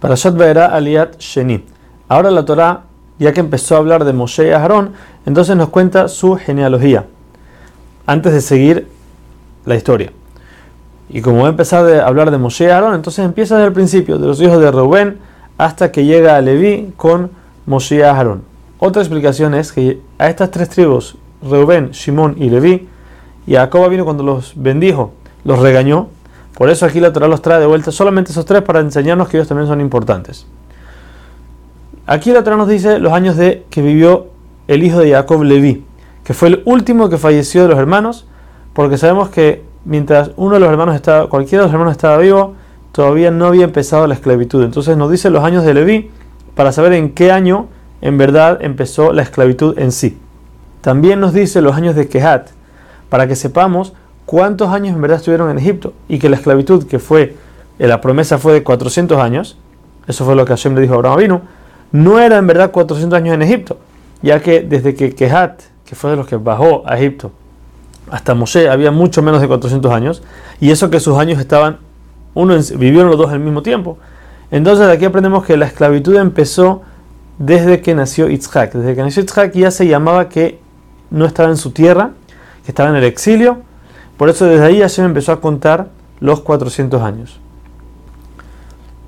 Parashat Vaera Aliat Sheni. Ahora la Torah, ya que empezó a hablar de Moshe y Aarón, entonces nos cuenta su genealogía, antes de seguir la historia. Y como va a empezar a hablar de Moshe y Aarón, entonces empieza desde el principio, de los hijos de Rubén hasta que llega a Leví con Moshe y Aarón. Otra explicación es que a estas tres tribus, Reuben, Shimón y Leví, Jacob vino cuando los bendijo, los regañó. Por eso aquí la Torah los trae de vuelta solamente esos tres para enseñarnos que ellos también son importantes. Aquí la Torah nos dice los años de que vivió el hijo de Jacob Leví, que fue el último que falleció de los hermanos, porque sabemos que mientras uno de los hermanos estaba, cualquiera de los hermanos estaba vivo, todavía no había empezado la esclavitud. Entonces nos dice los años de Leví para saber en qué año en verdad empezó la esclavitud en sí. También nos dice los años de Kehat, para que sepamos cuántos años en verdad estuvieron en Egipto y que la esclavitud que fue, eh, la promesa fue de 400 años, eso fue lo que Hashem le dijo a Abraham Avinu, no era en verdad 400 años en Egipto, ya que desde que Kehat, que fue de los que bajó a Egipto, hasta Moshe había mucho menos de 400 años, y eso que sus años estaban, uno vivieron los dos al mismo tiempo. Entonces de aquí aprendemos que la esclavitud empezó desde que nació Yitzhak. Desde que nació Yitzhak ya se llamaba que no estaba en su tierra, que estaba en el exilio. Por eso desde ahí Hashem empezó a contar los 400 años.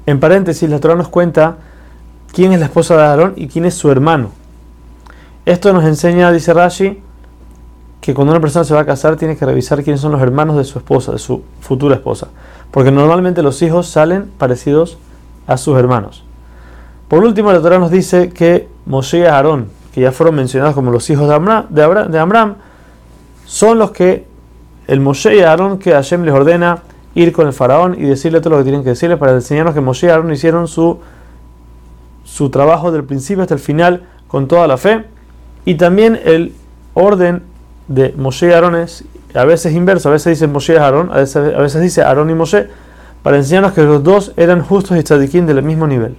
En paréntesis, la Torah nos cuenta quién es la esposa de Aarón y quién es su hermano. Esto nos enseña, dice Rashi, que cuando una persona se va a casar tiene que revisar quiénes son los hermanos de su esposa, de su futura esposa. Porque normalmente los hijos salen parecidos a sus hermanos. Por último, la Torah nos dice que Moshe y Aarón, que ya fueron mencionados como los hijos de Amram, de Amram son los que el Moshe y Aarón que Hashem les ordena ir con el faraón y decirle todo lo que tienen que decirle para enseñarnos que Moshe y Aarón hicieron su, su trabajo del principio hasta el final con toda la fe. Y también el orden de Moshe y Aarón es a veces inverso, a veces dice Moshe y Aarón, a veces, a dice Aarón y Moshe, para enseñarnos que los dos eran justos y tzadikim del mismo nivel.